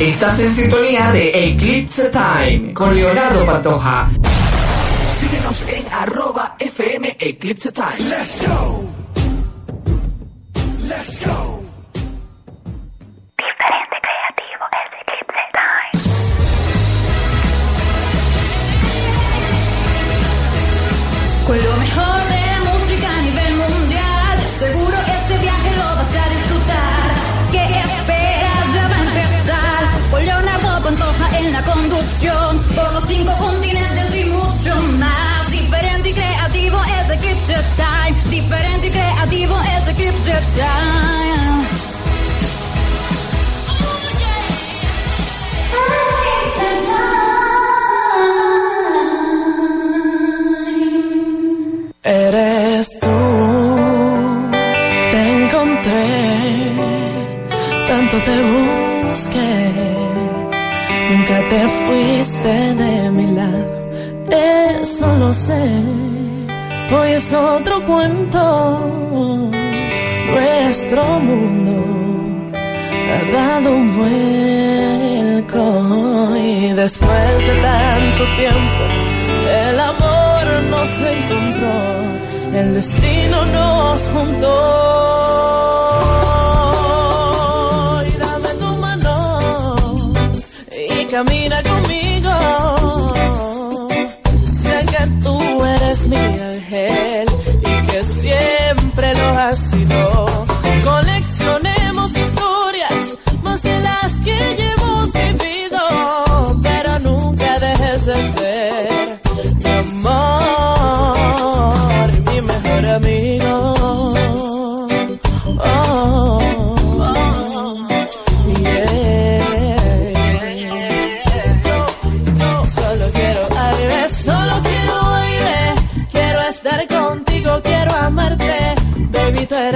Estás en sintonía de Eclipse Time con Leonardo Pantoja. Síguenos en arroba FM Eclipse Time. Let's go. Let's go. Eso lo sé, hoy es otro cuento, nuestro mundo ha dado un vuelco y después de tanto tiempo el amor nos encontró, el destino nos juntó. Y dame tu mano y camina conmigo. Sé que tú eres mi ángel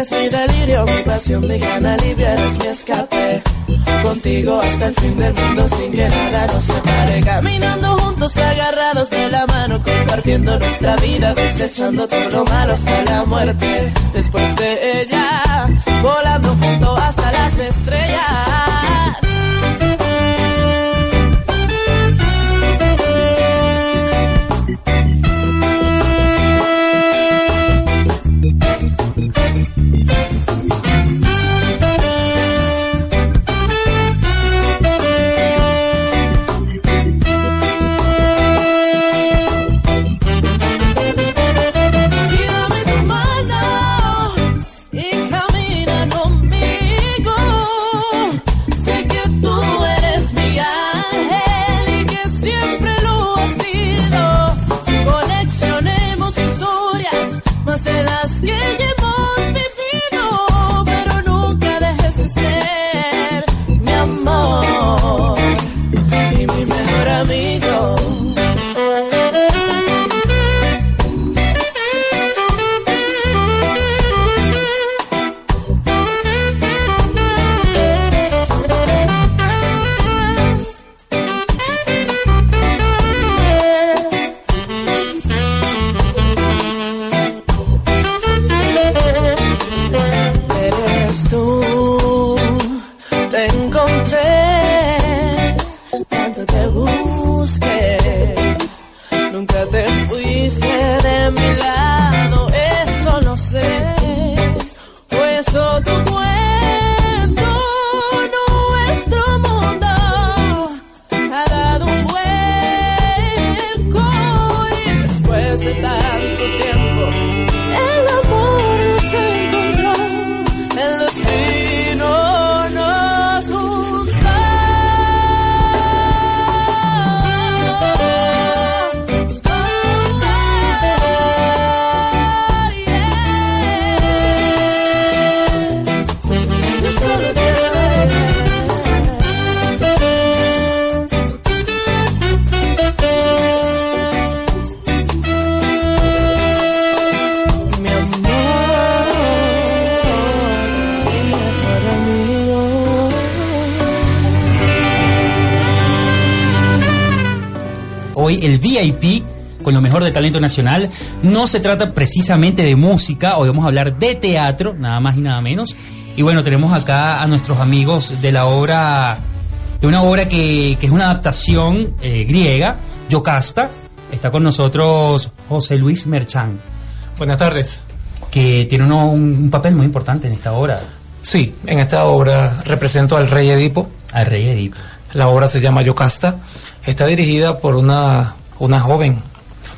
eres mi delirio, mi pasión, mi gran alivio, eres mi escape. Contigo hasta el fin del mundo sin que nada nos separe. Caminando juntos, agarrados de la mano, compartiendo nuestra vida, desechando todo lo malo hasta la muerte. Después de que ya hoy el VIP con lo mejor de talento nacional. No se trata precisamente de música, hoy vamos a hablar de teatro, nada más y nada menos. Y bueno, tenemos acá a nuestros amigos de la obra, de una obra que, que es una adaptación eh, griega, Yocasta. Está con nosotros José Luis Merchán, Buenas tardes. que tiene uno- un, un papel muy importante en esta obra, Sí, en esta obra represento al rey Edipo. al rey Edipo. La obra se llama Yocasta. Está dirigida por una, una joven.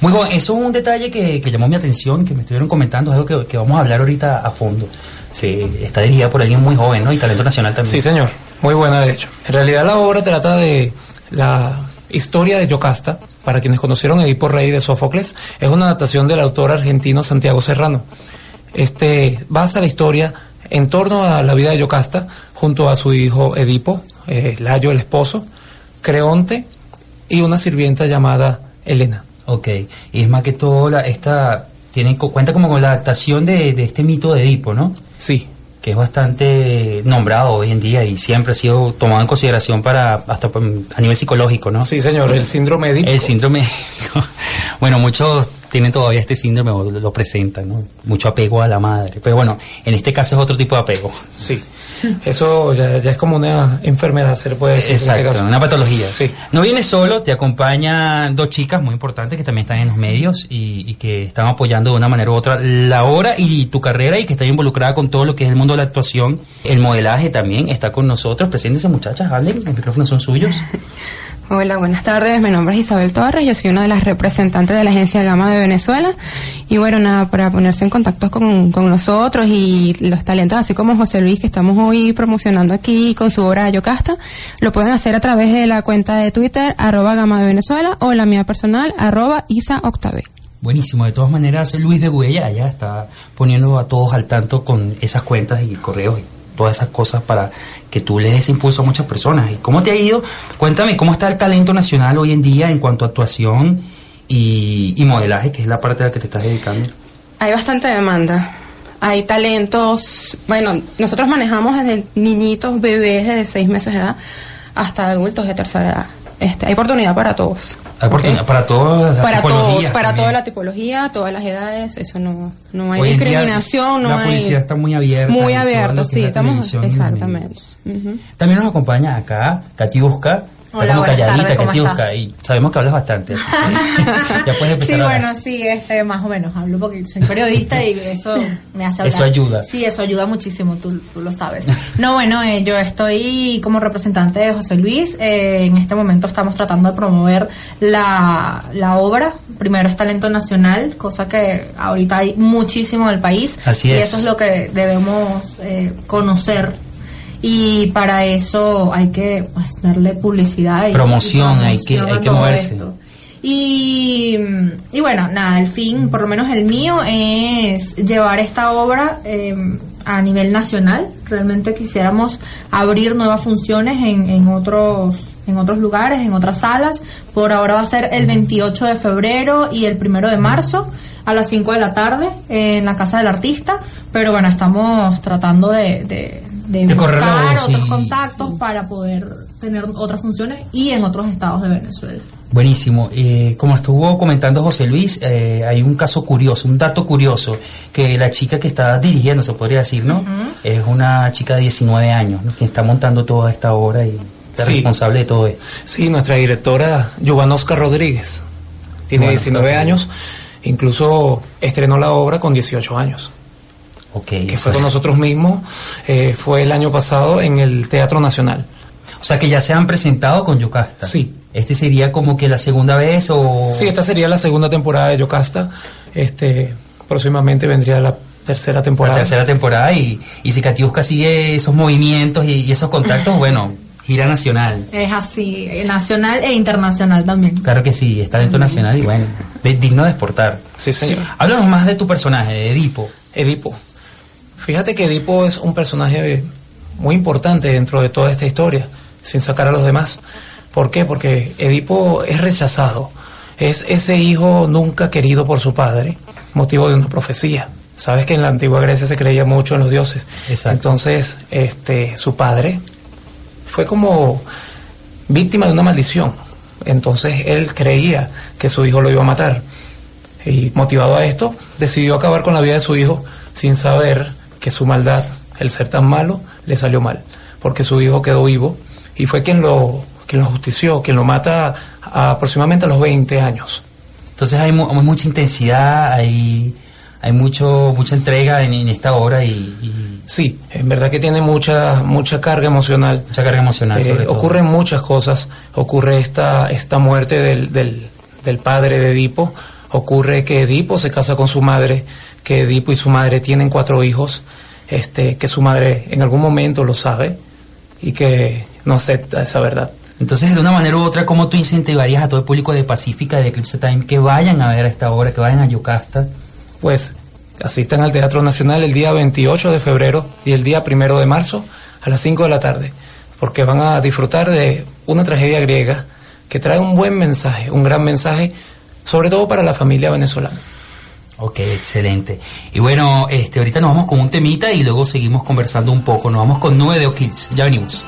Muy joven, eso es un detalle que, que llamó mi atención, que me estuvieron comentando, es algo que, que vamos a hablar ahorita a fondo. Sí, está dirigida por alguien muy joven, ¿no? Y talento nacional también. Sí, señor. Muy buena, de hecho. En realidad la obra trata de la historia de Yocasta. Para quienes conocieron Edipo Rey de Sófocles, es una adaptación del autor argentino Santiago Serrano. Este basa la historia en torno a la vida de Yocasta junto a su hijo Edipo, eh, Layo el esposo, Creonte y una sirvienta llamada Elena. Ok, y es más que todo, la, esta tiene, cuenta como con la adaptación de, de este mito de Edipo, ¿no? Sí, Que es bastante nombrado hoy en día y siempre ha sido tomado en consideración para hasta a nivel psicológico, ¿no? sí señor, el síndrome Edipo. El síndrome. bueno, muchos tienen todavía este síndrome o lo, lo presentan, ¿no? Mucho apego a la madre. Pero bueno, en este caso es otro tipo de apego. Sí, eso ya, ya es como una enfermedad, se le puede decir. en este Exacto, caso. una patología. Sí. No vienes solo, te acompañan dos chicas muy importantes que también están en los medios y, y que están apoyando de una manera u otra la obra y tu carrera y que están involucrada con todo lo que es el mundo de la actuación. El modelaje también está con nosotros. Preséntense muchachas, hablen, los micrófonos son suyos. Hola, buenas tardes. Mi nombre es Isabel Torres. Yo soy una de las representantes de la agencia Gama de Venezuela. Y bueno, nada, para ponerse en contacto con, con nosotros y los talentos, así como José Luis, que estamos hoy promocionando aquí con su obra Yocasta, lo pueden hacer a través de la cuenta de Twitter, arroba Gama de Venezuela, o la mía personal, arroba Isa Octave. Buenísimo, de todas maneras, Luis de Buella ya está poniendo a todos al tanto con esas cuentas y correos todas esas cosas para que tú le des impulso a muchas personas. ¿Y cómo te ha ido? Cuéntame, ¿cómo está el talento nacional hoy en día en cuanto a actuación y, y modelaje, que es la parte a la que te estás dedicando? Hay bastante demanda. Hay talentos, bueno, nosotros manejamos desde niñitos, bebés de seis meses de edad, hasta adultos de tercera edad. Este, hay oportunidad para todos. Hay oportunidad ¿ok? para todas las para todos, para también. toda la tipología, todas las edades, eso no, no hay Hoy en día discriminación, no la hay. publicidad está muy abierta Muy abierta, es sí, la estamos. Exactamente. Ujú. También nos acompaña acá Katiuska. Está Hola, como buenas calladita, tardes, ¿cómo Katiuska, estás? y sabemos que hablas bastante. así que ya puedes empezar Sí, a bueno, sí, este, más o menos hablo porque soy periodista y eso me hace hablar. Eso ayuda. Sí, eso ayuda muchísimo, tú, tú lo sabes. No, bueno, eh, yo estoy como representante de José Luis. eh, en este momento estamos tratando de promover la, la obra. Primero es talento nacional, cosa que ahorita hay muchísimo en el país. Así y es. eso es lo que debemos eh, conocer. Y para eso hay que pues, darle publicidad y Promoción, y hay que- hay que moverse. esto. Y, y bueno, nada, el fin, por lo menos el mío, es llevar esta obra eh, a nivel nacional. Realmente quisiéramos abrir nuevas funciones en, en otros en otros lugares, en otras salas. Por ahora va a ser el 28 de febrero y el 1 de marzo a las 5 de la tarde en la Casa del Artista. Pero bueno, estamos tratando de, de, de De buscar otros sí. contactos para poder tener otras funciones y en otros estados de Venezuela. Buenísimo. Eh, como estuvo comentando José Luis, eh, hay un caso curioso, un dato curioso, que la chica que está dirigiendo, se podría decir, ¿no? Es una chica de 19 años, ¿no? quien está montando toda esta obra y es Sí. responsable de todo esto. Sí, nuestra directora, Giovanosca Rodríguez, tiene Giovanosca 19 Rodríguez. años, incluso estrenó la obra con 18 años, Ok. que fue con nosotros mismos, eh, fue el año pasado en el Teatro Nacional. O sea que ya se han presentado con Yocasta. Sí. Este sería como que la segunda vez o... Sí, esta sería la segunda temporada de Yocasta, este, próximamente vendría la tercera la temporada. tercera temporada y, y si Katiuska sigue esos movimientos y, y esos contactos, bueno, gira nacional. Es así, eh, nacional e internacional también. Claro que sí, es talento nacional y bueno, de- digno de exportar. Sí, señor. Háblanos más de tu personaje, de Edipo. Edipo. Fíjate que Edipo es un personaje muy importante dentro de toda esta historia, sin sacar a los demás. ¿Por qué? Porque Edipo es rechazado. Es ese hijo nunca querido por su padre, motivo de una profecía. Sabes que en la antigua Grecia se creía mucho en los dioses. Exacto. Entonces, este, su padre fue como víctima de una maldición. Entonces él creía que su hijo lo iba a matar. Y motivado a esto, decidió acabar con la vida de su hijo sin saber que su maldad, el ser tan malo, le salió mal. Porque su hijo quedó vivo y fue quien lo, quien lo justició, quien lo mata a- aproximadamente a los 20 años. Entonces hay, mu- hay mucha intensidad, hay, hay mucho, mucha entrega en, en esta obra y, y Sí, en verdad que tiene mucha, mucha carga emocional. mucha carga emocional Eh, sobre todo. ocurren muchas cosas. Ocurre esta, esta muerte del, del, del padre de Edipo. Ocurre que Edipo se casa con su madre, que Edipo y su madre tienen cuatro hijos, este, que su madre en algún momento lo sabe y que no acepta esa verdad. Entonces, de una manera u otra, ¿cómo tú incentivarías a todo el público de Pacífica de Eclipse Time que vayan a ver esta obra, que vayan a Yocasta? Pues asistan al Teatro Nacional el día 28 de febrero y el día primero de marzo a las 5 de la tarde, porque van a disfrutar de una tragedia griega que trae un buen mensaje, un gran mensaje, sobre todo para la familia venezolana. Ok, excelente. Y bueno, este, ahorita nos vamos con un temita y luego seguimos conversando un poco. Nos vamos con Nube de O'Kills. Ya venimos.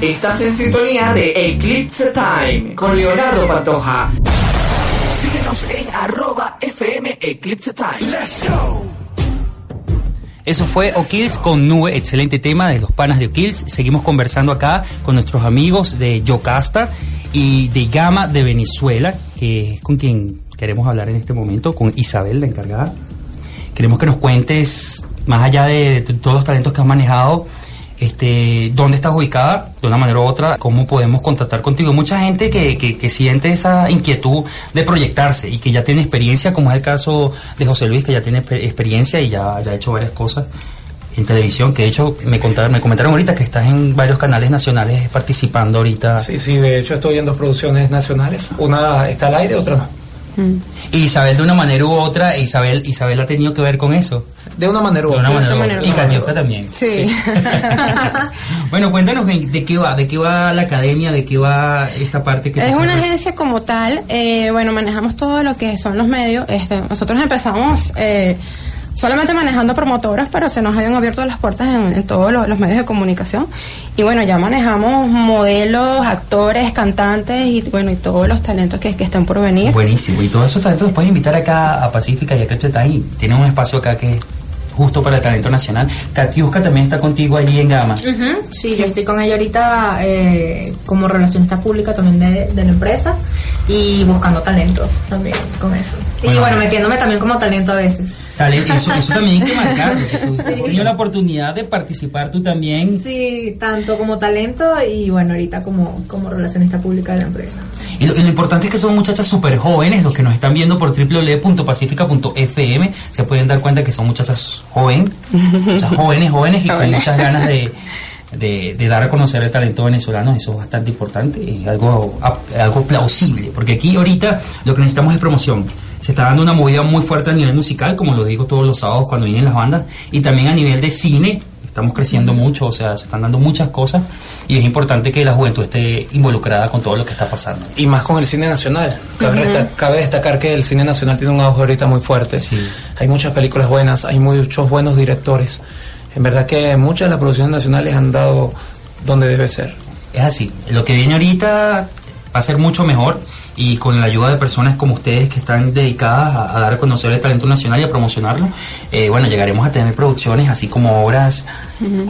Estás en sintonía de Eclipse Time con Leonardo Pantoja. Síguenos en arroba FM Eclipse Time. Eso fue O'Kills con Nube, excelente tema de los panas de O'Kills. Seguimos conversando acá con nuestros amigos de Yocasta y de Gama de Venezuela, que es con quien queremos hablar en este momento, con Isabel, la encargada. Queremos que nos cuentes, más allá de, t- todos los talentos que has manejado, este, dónde estás ubicada, de una manera u otra, cómo podemos contactar contigo. Mucha gente que, que, siente esa inquietud de proyectarse y que ya tiene experiencia, como es el caso de José Luis, que ya tiene exper- experiencia y ya, ya ha hecho varias cosas en televisión, que de hecho me contaron, me comentaron ahorita que estás en varios canales nacionales participando ahorita. Sí, sí, de hecho estoy en dos producciones nacionales. Una está al aire, otra no. Y Isabel de una manera u otra, Isabel, Isabel ha tenido que ver con eso. De una manera u De una otra. manera u manera otra. u Y. Catiusca también. Sí. Bueno, cuéntanos de, qué va, de qué va la academia, de qué va esta parte que Es una agencia como tal, eh, bueno, manejamos todo lo que son los medios. Este, nosotros empezamos eh, solamente manejando promotoras, pero se nos hayan abierto las puertas en, en todos los, los medios de comunicación. Y bueno, ya manejamos modelos, actores, cantantes y bueno, y todos los talentos que, que estén por venir. Buenísimo. Y todos esos talentos los puedes invitar acá a Pacífica y a Eclipse Time. Tienen un espacio acá que es justo para el talento nacional. Katiuska también está contigo allí en Gama. Sí, yo estoy con ella ahorita eh, como relacionista pública también de, de la empresa y buscando talentos también con eso. Y Bueno. bueno, metiéndome también como talento a veces. Talento, eso, eso también hay que marcarlo. que tú has tenido la oportunidad de participar tú también. Sí, tanto como talento y bueno, ahorita como, como relacionista pública de la empresa. Y lo, y lo importante es que son muchachas súper jóvenes, los que nos están viendo por www.pacifica.fm se pueden dar cuenta que son muchachas joven, muchachas jóvenes, jóvenes y con Jóvenes. muchas ganas de, de, de dar a conocer el talento venezolano, eso es bastante importante y algo, algo plausible, porque aquí ahorita lo que necesitamos es promoción. Se está dando una movida muy fuerte a nivel musical, como lo digo todos los sábados cuando vienen las bandas, y también a nivel de cine, estamos creciendo mucho, o sea, se están dando muchas cosas y es importante que la juventud esté involucrada con todo lo que está pasando. Y más con el cine nacional. Cabe, resta- cabe destacar que el cine nacional tiene un auge ahorita muy fuerte. Sí. Hay muchas películas buenas, hay muchos buenos directores. En verdad que muchas de las producciones nacionales han dado donde debe ser. Es así. Lo que viene ahorita va a ser mucho mejor y con la ayuda de personas como ustedes que están dedicadas a, a dar a conocer el talento nacional y a promocionarlo, eh, bueno, llegaremos a tener producciones así como obras,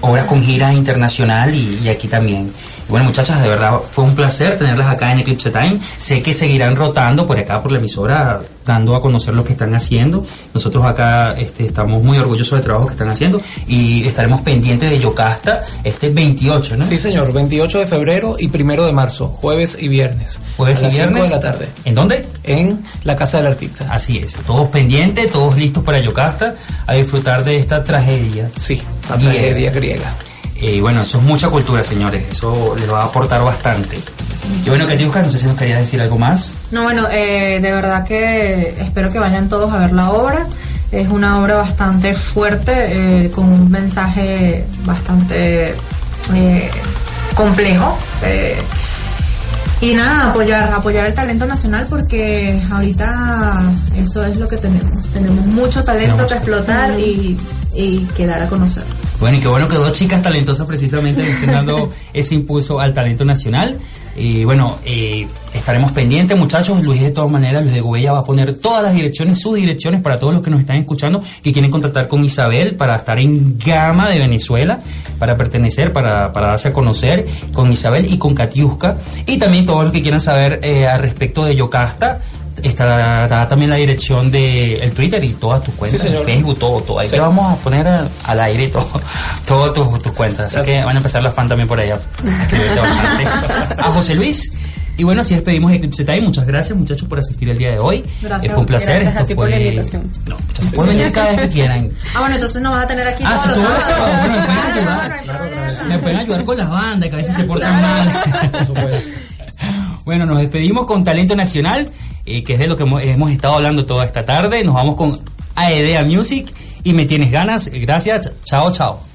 obras con gira internacional y, y aquí también. Y bueno, muchachas, de verdad fue un placer tenerlas acá en Eclipse Time. Sé que seguirán rotando por acá, por la emisora, dando a conocer lo que están haciendo. Nosotros acá este, estamos muy orgullosos del trabajo que están haciendo y estaremos pendientes de Yocasta este 28, ¿no? Sí, señor, 28 de febrero y primero de marzo, jueves y viernes. Jueves a y viernes. de la tarde. ¿En dónde? En la Casa del Artista. Así es. Todos pendientes, todos listos para Yocasta a disfrutar de esta tragedia. Sí, la tragedia griega. Y bueno, eso es mucha cultura, señores. Eso les va a aportar bastante. Y bueno, Katiuska, no sé si nos querías decir algo más. No, bueno, eh, de verdad que espero que vayan todos a ver la obra. Es una obra bastante fuerte, eh, con un mensaje bastante eh, complejo. y nada, apoyar, apoyar el talento nacional porque ahorita eso es lo que tenemos. Tenemos mucho talento Tenemos que explotar y, y que dar a conocer. Bueno, y qué bueno que dos chicas talentosas precisamente le estén dando ese impulso al talento nacional. Y bueno, eh, estaremos pendientes, muchachos. Luis, de todas maneras, Luis de Gubella va a poner todas las direcciones, sus direcciones para todos los que nos están escuchando, que quieren contactar con Isabel para estar en Gama de Venezuela, para pertenecer, para, para darse a conocer con Isabel y con Katiuska. Y también todos los que quieran saber eh, al respecto de Yocasta. Estará, también la dirección de el Twitter y todas tus cuentas, Sí, señor. Facebook, todo, todo. Ahí Sí. te vamos a poner al, aire todo, todas tus, tus cuentas. Así Gracias. que van a empezar las fans también por allá. A José Luis. Y bueno, así despedimos Eclipse Time. Muchas gracias, muchachos, por asistir el día de hoy. Gracias. Eh, fue un placer. Gracias a Esto ti por fue- la invitación. No, muchachos, pueden venir cada vez que quieran. Ah, bueno, entonces nos vas a tener aquí Ah, todos sí, los sábados. Me pueden ayudar con las bandas, que a veces se portan mal. Por supuesto. Bueno, nos despedimos con Talento Nacional, eh, que es de lo que hemos, hemos estado hablando toda esta tarde. Nos vamos con Aedea Music y Me Tienes Ganas. Gracias. Chao, chao.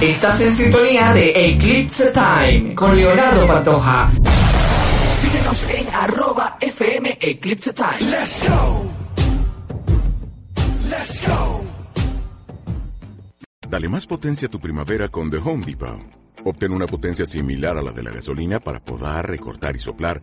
Estás en sintonía de Eclipse Time con Leonardo Pantoja. Síguenos en arroba FM Eclipse Time. Let's go. Let's go. Dale más potencia a tu primavera con The Home Depot. Obtén una potencia similar a la de la gasolina para podar, recortar y soplar